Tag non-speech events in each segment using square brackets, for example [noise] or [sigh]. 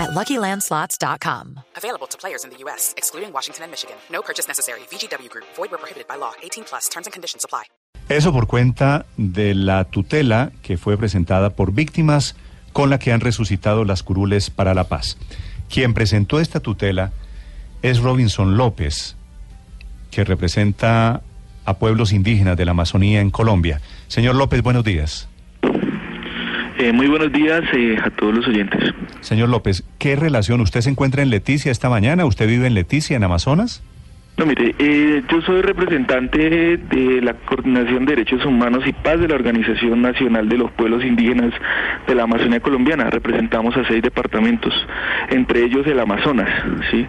at LuckyLandSlots.com. Available to players in the U.S., excluding Washington and Michigan. No purchase necessary. VGW Group. Void where prohibited by law. 18 plus. Terms and conditions apply. Eso por cuenta de la tutela que fue presentada por víctimas con la que han resucitado las curules para la paz. Quien presentó esta tutela es Robinson López, que representa a pueblos indígenas de la Amazonía en Colombia. Señor López, buenos días. Eh, muy buenos días eh, a todos los oyentes. Señor López, ¿qué relación? ¿Usted se encuentra en Leticia esta mañana? ¿Usted vive en Leticia, en Amazonas? No, mire, eh, yo soy representante de la Coordinación de Derechos Humanos y Paz de la Organización Nacional de los Pueblos Indígenas de la Amazonía Colombiana. Representamos a seis departamentos, entre ellos el Amazonas, ¿sí?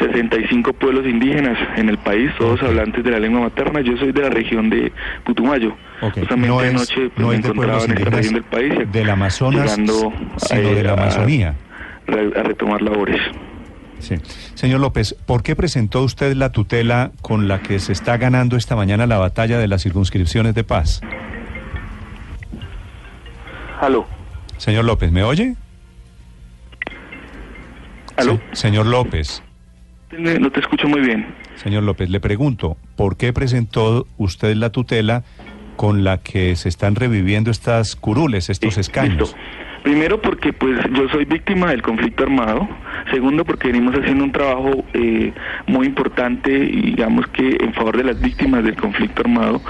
65 pueblos indígenas en el país, todos hablantes de la lengua materna. Yo soy de la región de Putumayo. Justamente no es- anoche pues, no me encontraba en esta región del país. del Amazonas, llegando, sino eh, de la a- Amazonía. a retomar labores. Sí. Señor López, ¿por qué presentó usted la tutela con la que se está ganando esta mañana la batalla de las circunscripciones de paz? Aló, Señor López, ¿me oye? aló, Sí. Señor López, no te escucho muy bien. señor López, le pregunto, ¿por qué presentó usted la tutela con la que se están reviviendo estas curules, estos Sí, escaños? listo. Primero porque pues yo soy víctima del conflicto armado. Segundo porque venimos haciendo un trabajo eh, muy importante, y digamos que en favor de las víctimas del conflicto armado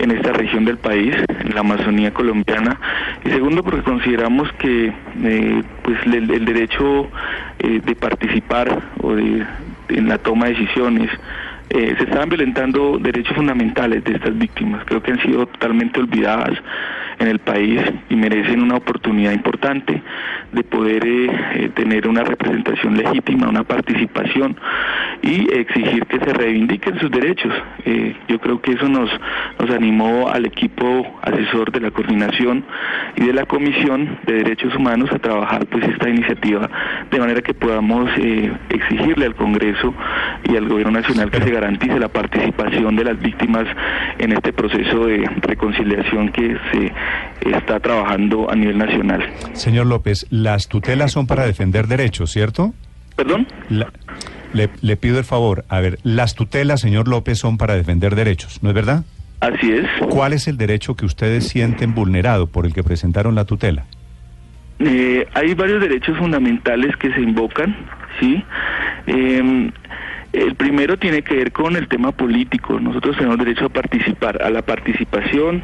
en esta región del país, en la Amazonía colombiana. Y segundo porque consideramos que eh, pues el, el derecho eh, de participar o de en la toma de decisiones eh, se estaban violentando derechos fundamentales de estas víctimas. Creo que han sido totalmente olvidadas en el país y merecen una oportunidad importante de poder eh, eh, tener una representación legítima, una participación y exigir que se reivindiquen sus derechos. Eh, yo creo que eso nos, nos animó al equipo asesor de la coordinación y de la Comisión de Derechos Humanos a trabajar pues esta iniciativa de manera que podamos eh, exigirle al Congreso y al Gobierno Nacional que se garantice la participación de las víctimas en este proceso de reconciliación que se está trabajando a nivel nacional. Señor López, las tutelas son para defender derechos, ¿cierto? ¿Perdón? La- le, le pido el favor, a ver, las tutelas, señor López, son para defender derechos, ¿no es verdad? Así es. ¿Cuál es el derecho que ustedes sienten vulnerado por el que presentaron la tutela? Eh, hay varios derechos fundamentales que se invocan, ¿sí? Eh, el primero tiene que ver con el tema político. Nosotros tenemos derecho a participar, a la participación,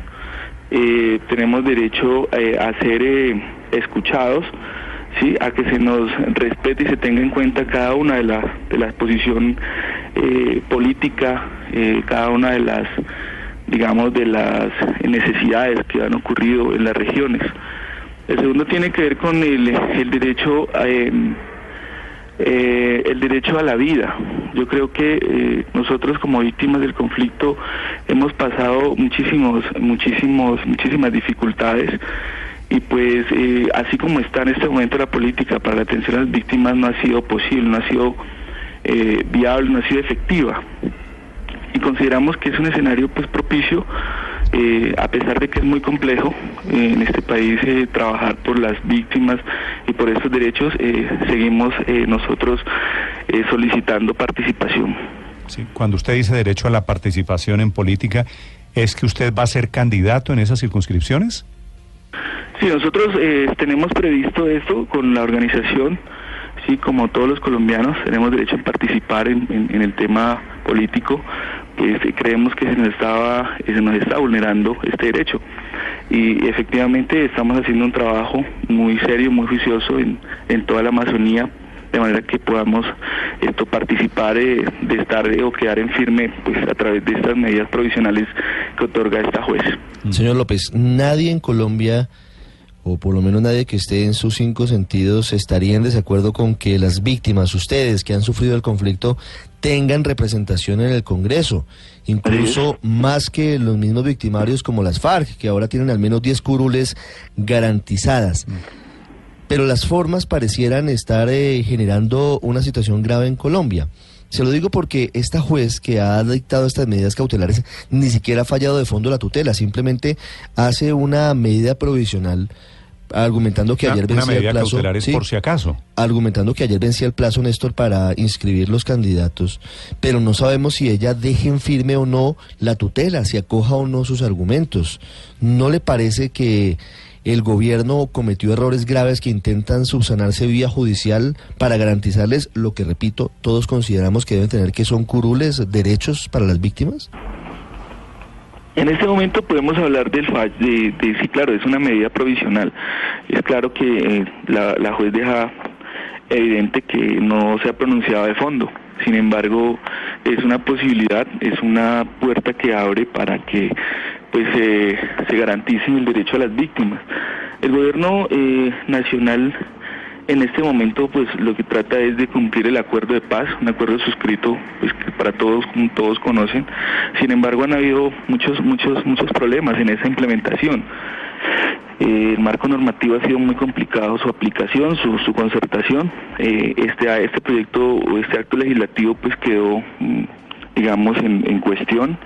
eh, tenemos derecho eh, a ser eh, escuchados, ¿sí? A que se nos respete y se tenga en cuenta cada una de las de la posición eh, política, eh, cada una de las, digamos, de las necesidades que han ocurrido en las regiones. El segundo tiene que ver con el, el derecho a, em, eh, el derecho a la vida. Yo creo que eh, nosotros como víctimas del conflicto hemos pasado muchísimos, muchísimos, muchísimas dificultades y pues eh, así como está en este momento la política para la atención a las víctimas no ha sido posible, no ha sido eh, viable, no ha sido efectiva y consideramos que es un escenario pues propicio eh, a pesar de que es muy complejo eh, en este país eh, trabajar por las víctimas y por estos derechos seguimos nosotros solicitando participación Sí, Cuando usted dice derecho a la participación en política, ¿es que usted va a ser candidato en esas circunscripciones? Sí, nosotros eh, tenemos previsto esto con la organización, sí, como todos los colombianos tenemos derecho a participar en, en- el tema político, pues creemos que se nos estaba, eh, se nos está vulnerando este derecho y efectivamente estamos haciendo un trabajo muy serio, muy juicioso en, en toda la Amazonía de manera que podamos esto participar eh, de estar eh, o quedar en firme pues a través de estas medidas provisionales que otorga esta juez. Señor López, nadie en Colombia o por lo menos nadie que esté en sus cinco sentidos, estaría en desacuerdo con que las víctimas, ustedes que han sufrido el conflicto, tengan representación en el Congreso, incluso más que los mismos victimarios como las FARC, que ahora tienen al menos 10 curules garantizadas. Pero las formas parecieran estar eh, generando una situación grave en Colombia. Se lo digo porque esta juez que ha dictado estas medidas cautelares ni siquiera ha fallado de fondo la tutela, simplemente hace una medida provisional argumentando que Una- ayer vencía el plazo. por si acaso. Argumentando que ayer vencía el plazo, Néstor, para inscribir los candidatos, pero no sabemos si ella deje en firme o no la tutela, si acoja o no sus argumentos. ¿No le parece que el gobierno cometió errores graves que intentan subsanarse vía judicial para garantizarles lo que, repito, todos consideramos que deben tener, que son curules, derechos para las víctimas? En este momento podemos hablar del fallo, de, de- sí, claro, es una medida provisional. Es claro que eh, la, la juez deja evidente que no se ha pronunciado de fondo. Sin embargo, es una posibilidad, es una puerta que abre para que pues eh, se garantice el derecho a las víctimas. El gobierno eh, nacional en este momento pues lo que trata es de cumplir el acuerdo de paz, un acuerdo suscrito pues que para todos todos conocen. Sin embargo han habido muchos muchos muchos problemas en esa implementación. Eh, el marco normativo ha sido muy complicado su aplicación, su, su concertación. Eh, este este proyecto o este acto legislativo pues quedó mm, digamos en cuestión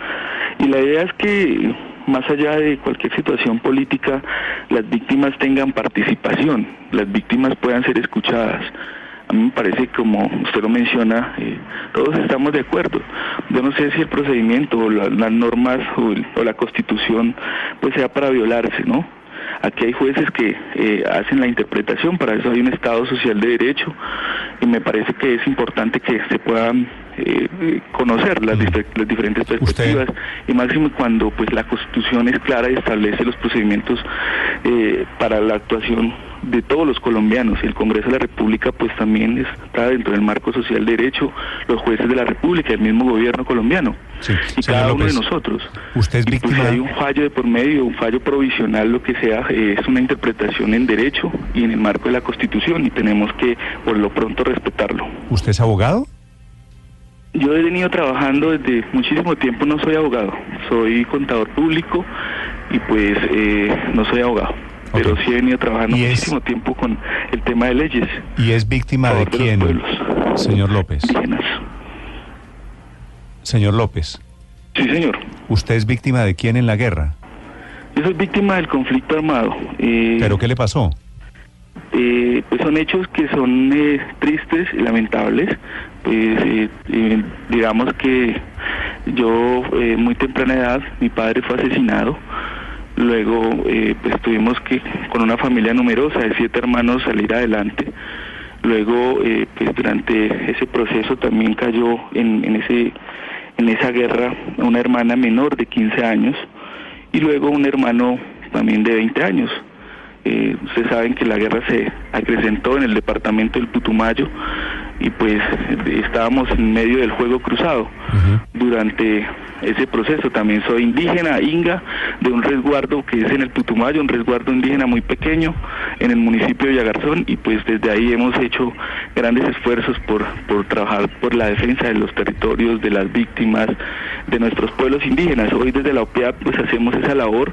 y la idea es que más allá de cualquier situación política, las víctimas tengan participación, las víctimas puedan ser escuchadas. A mí me parece, como usted lo menciona, eh, todos estamos de acuerdo. Yo no sé si el procedimiento o la- las normas o, el- o la constitución pues sea para violarse, ¿no? Aquí hay jueces que eh, hacen la interpretación, para eso hay un Estado social de derecho y me parece que es importante que se puedan eh, conocer las, dif- las diferentes perspectivas y máximo cuando pues la Constitución es clara y establece los procedimientos eh, para la actuación de todos los colombianos. El Congreso de la República pues también está dentro del marco social de derecho, los jueces de la República, el mismo gobierno colombiano Sí, y señor cada uno de nosotros. Usted es Y, pues, víctima. si hay un fallo de por medio, un fallo provisional, lo que sea, eh, es una interpretación en derecho y en el marco de la Constitución y tenemos que por lo pronto respetarlo. ¿Usted es abogado? Yo he venido trabajando desde muchísimo tiempo, no soy abogado, soy contador público y pues eh, no soy abogado, pero sí he venido trabajando ¿Y es- muchísimo tiempo con el tema de leyes ¿Y es víctima de quién, señor López? indígenas. Señor López, Sí, señor. ¿usted es víctima de quién en la guerra? Yo soy víctima del conflicto armado. Eh, ¿Pero qué le pasó? Eh, pues son hechos que son eh, tristes y lamentables. Pues eh, eh, digamos que yo muy temprana edad mi padre fue asesinado. Luego pues tuvimos que con una familia numerosa de siete hermanos salir adelante. Luego pues durante ese proceso también cayó en, en ese en esa guerra una hermana menor de 15 años y luego un hermano también de 20 años. Eh, ustedes saben que la guerra se acrecentó en el departamento del Putumayo y pues estábamos en medio del juego cruzado. Durante ese proceso también soy indígena, inga, de un resguardo que es en el Putumayo, un resguardo indígena muy pequeño en el municipio de Yagarzón y pues desde ahí hemos hecho grandes esfuerzos por, por trabajar por la defensa de los territorios, de las víctimas, de nuestros pueblos indígenas. Hoy desde la OPEAP pues hacemos esa labor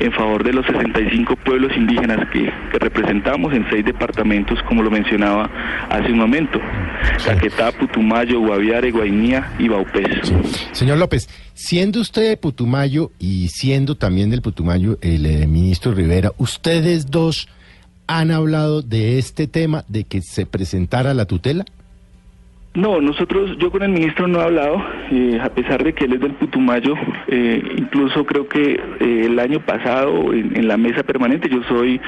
en favor de los 65 pueblos indígenas que, que representamos en seis departamentos, como lo mencionaba hace un momento. Caquetá, Putumayo, Guaviare, Guainía y Baupés. Señor López, siendo usted de Putumayo y siendo también del Putumayo el eh, ministro Rivera, ustedes dos han hablado de este tema, de que se presentara la tutela. No, nosotros, yo con el ministro no he hablado, eh, a pesar de que él es del Putumayo, eh, incluso creo que eh, el año pasado en, en la mesa permanente, yo soy,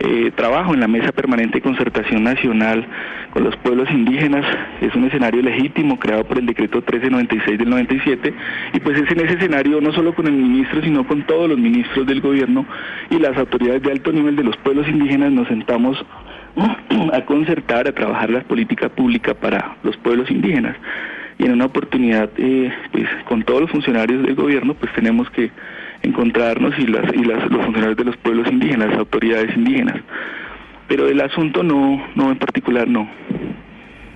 eh, trabajo en la mesa permanente de concertación nacional con los pueblos indígenas, es un escenario legítimo creado por el decreto 1396 del 97, y pues es en ese escenario no solo con el ministro, sino con todos los ministros del gobierno y las autoridades de alto nivel de los pueblos indígenas nos sentamos [clears throat] a concertar, a trabajar la política pública para los pueblos indígenas. Y en una oportunidad, eh, pues con todos los funcionarios del gobierno, pues tenemos que encontrarnos y, las, y las, los funcionarios de los pueblos indígenas, las autoridades indígenas. Pero el asunto no, no en particular, no.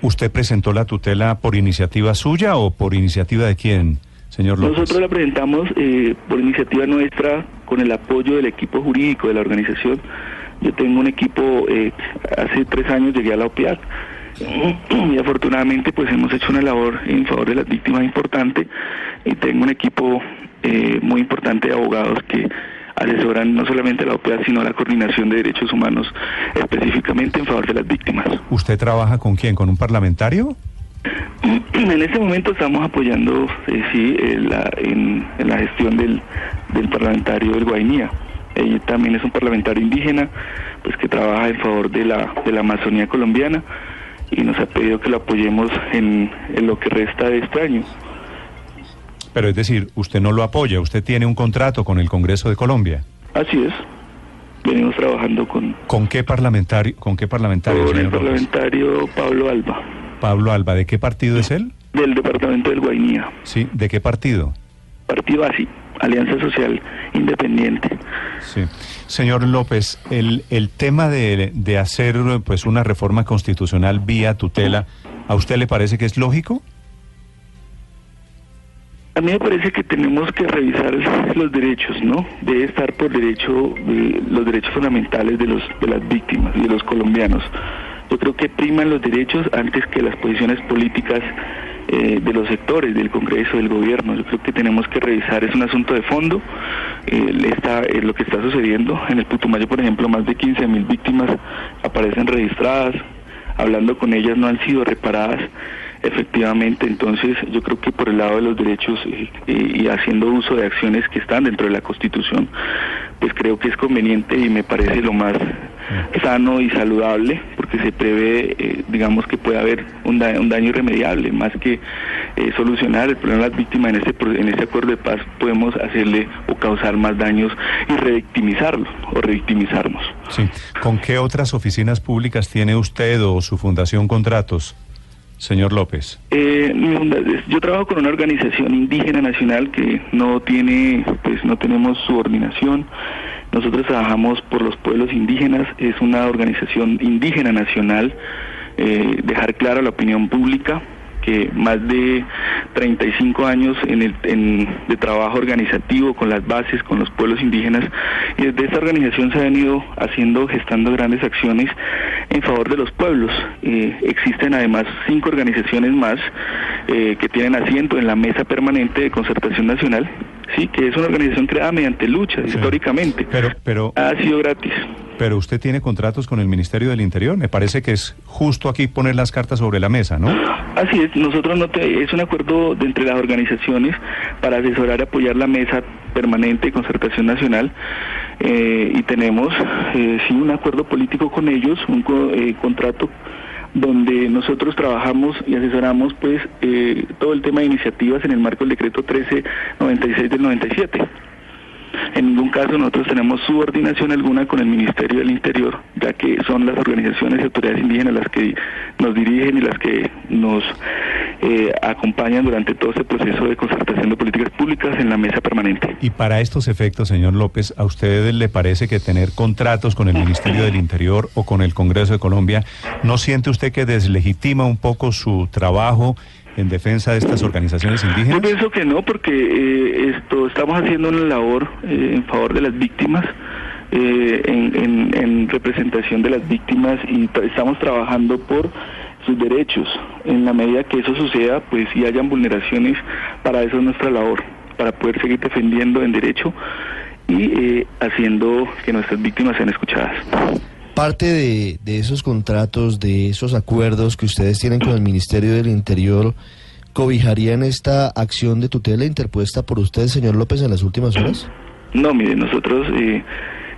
¿Usted presentó la tutela por iniciativa suya o por iniciativa de quién, señor López? Nosotros la presentamos eh, por iniciativa nuestra con el apoyo del equipo jurídico de la organización. Yo tengo un equipo, eh, hace tres años llegué a la OPIAC y afortunadamente pues hemos hecho una labor en favor de las víctimas importante y tengo un equipo eh, muy importante de abogados que asesoran no solamente a la OPA, sino a la coordinación de derechos humanos, específicamente en favor de las víctimas. ¿Usted trabaja con quién? ¿Con un parlamentario? En este momento estamos apoyando, eh, sí, en la, en, la gestión del, del parlamentario del Guainía. Él también es un parlamentario indígena, pues que trabaja en favor de la, de la Amazonía colombiana y nos ha pedido que lo apoyemos en, en lo que resta de este año. Pero es decir, usted no lo apoya, usted tiene un contrato con el Congreso de Colombia. Así es. Venimos trabajando con... ¿Con qué parlamentario? ¿Con qué parlamentario? Con el parlamentario Pablo Alba. Pablo Alba, ¿de qué partido es él? Del departamento del Guainía. Sí, ¿de qué partido? Partido ASI, Alianza Social Independiente. Sí. Señor López, el, el tema de, de hacer pues una reforma constitucional vía tutela, ¿a usted le parece que es lógico? A mí me parece que tenemos que revisar los derechos, ¿no? Debe estar por derecho eh, los derechos fundamentales de los de las víctimas y de los colombianos. Yo creo que priman los derechos antes que las posiciones políticas eh, de los sectores, del Congreso, del Gobierno. Yo creo que tenemos que revisar, es un asunto de fondo. Eh, está, lo que está sucediendo en el Putumayo, por ejemplo, más de 15 mil víctimas aparecen registradas, hablando con ellas no han sido reparadas Efectivamente, entonces yo creo que por el lado de los derechos eh, y haciendo uso de acciones que están dentro de la Constitución, pues creo que es conveniente y me parece lo más sano y saludable, porque se prevé, eh, digamos, que puede haber un, daño irremediable, más que eh, solucionar el problema de las víctimas en este, en este acuerdo de paz, podemos hacerle o causar más daños y revictimizarlo o revictimizarnos. Sí. ¿Con qué otras oficinas públicas tiene usted o su fundación contratos? Señor López. Eh, yo trabajo con una organización indígena nacional que no tiene, pues no tenemos subordinación. Nosotros trabajamos por los pueblos indígenas, es una organización indígena nacional, eh, dejar claro a la opinión pública que más de 35 años en el, de trabajo organizativo con las bases, con los pueblos indígenas, y desde esta organización se han venido haciendo, gestando grandes acciones en favor de los pueblos. Eh, existen además cinco organizaciones más eh, que tienen asiento en la Mesa Permanente de Concertación Nacional, sí, que es una organización creada mediante lucha históricamente. Pero, pero ha sido gratis. Pero usted tiene contratos con el Ministerio del Interior. Me parece que es justo aquí poner las cartas sobre la mesa, ¿no? Así es. Nosotros no es un acuerdo de entre las organizaciones para asesorar y apoyar la mesa permanente de concertación nacional. Eh, y tenemos eh, sí un acuerdo político con ellos, un eh, contrato donde nosotros trabajamos y asesoramos pues eh, todo el tema de iniciativas en el marco del decreto 1396 del 97. En ningún caso nosotros tenemos subordinación alguna con el Ministerio del Interior, ya que son las organizaciones y autoridades indígenas las que nos dirigen y las que nos eh, acompañan durante todo este proceso de concertación de políticas públicas en la mesa permanente. Y para estos efectos, señor López, ¿a usted le parece que tener contratos con el Ministerio del Interior o con el Congreso de Colombia, ¿no siente usted que deslegitima un poco su trabajo? en defensa de estas organizaciones indígenas? Yo pienso que no, porque eh, esto estamos haciendo una labor eh, en favor de las víctimas. Eh, en, en, representación de las víctimas y estamos trabajando por sus derechos. En la medida que eso suceda, pues si hayan vulneraciones, para eso es nuestra labor, para poder seguir defendiendo en derecho y haciendo que nuestras víctimas sean escuchadas. Parte de, de, esos contratos, de esos acuerdos que ustedes tienen con el Ministerio del Interior, ¿cobijarían esta acción de tutela interpuesta por usted, señor López, en las últimas horas? No, mire, nosotros eh,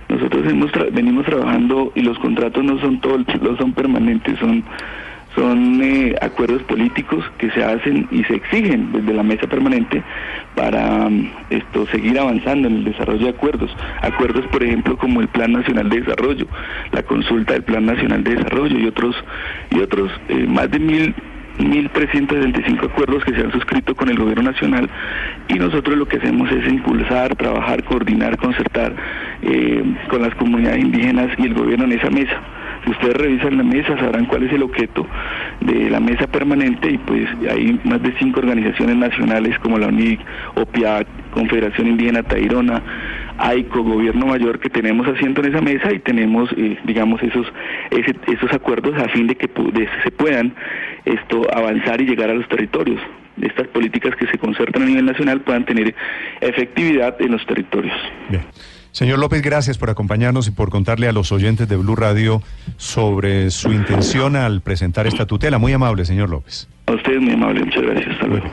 nosotros hemos venimos trabajando y los contratos no son todos, no son permanentes, son son eh, acuerdos políticos que se hacen y se exigen desde la mesa permanente para mm, esto seguir avanzando en el desarrollo de acuerdos. Acuerdos, por ejemplo, como el Plan Nacional de Desarrollo, la consulta del Plan Nacional de Desarrollo y otros y otros eh, más de mil 1.365 acuerdos que se han suscrito con el gobierno nacional y nosotros lo que hacemos es impulsar, trabajar, coordinar, concertar eh, con las comunidades indígenas y el gobierno en esa mesa. Ustedes revisan la mesa sabrán cuál es el objeto de la mesa permanente y pues hay más de cinco organizaciones nacionales como la UNIC, OPIAC, Confederación Indígena Tairona, AICO, Gobierno Mayor que tenemos asiento en esa mesa y tenemos, eh, digamos, esos, esos acuerdos a fin de que se puedan esto avanzar y llegar a los territorios. Estas políticas que se concertan a nivel nacional puedan tener efectividad en los territorios. Bien. Señor López, gracias por acompañarnos y por contarle a los oyentes de Blue Radio sobre su intención al presentar esta tutela. Muy amable, señor López. A usted muy amable, muchas gracias. Hasta luego.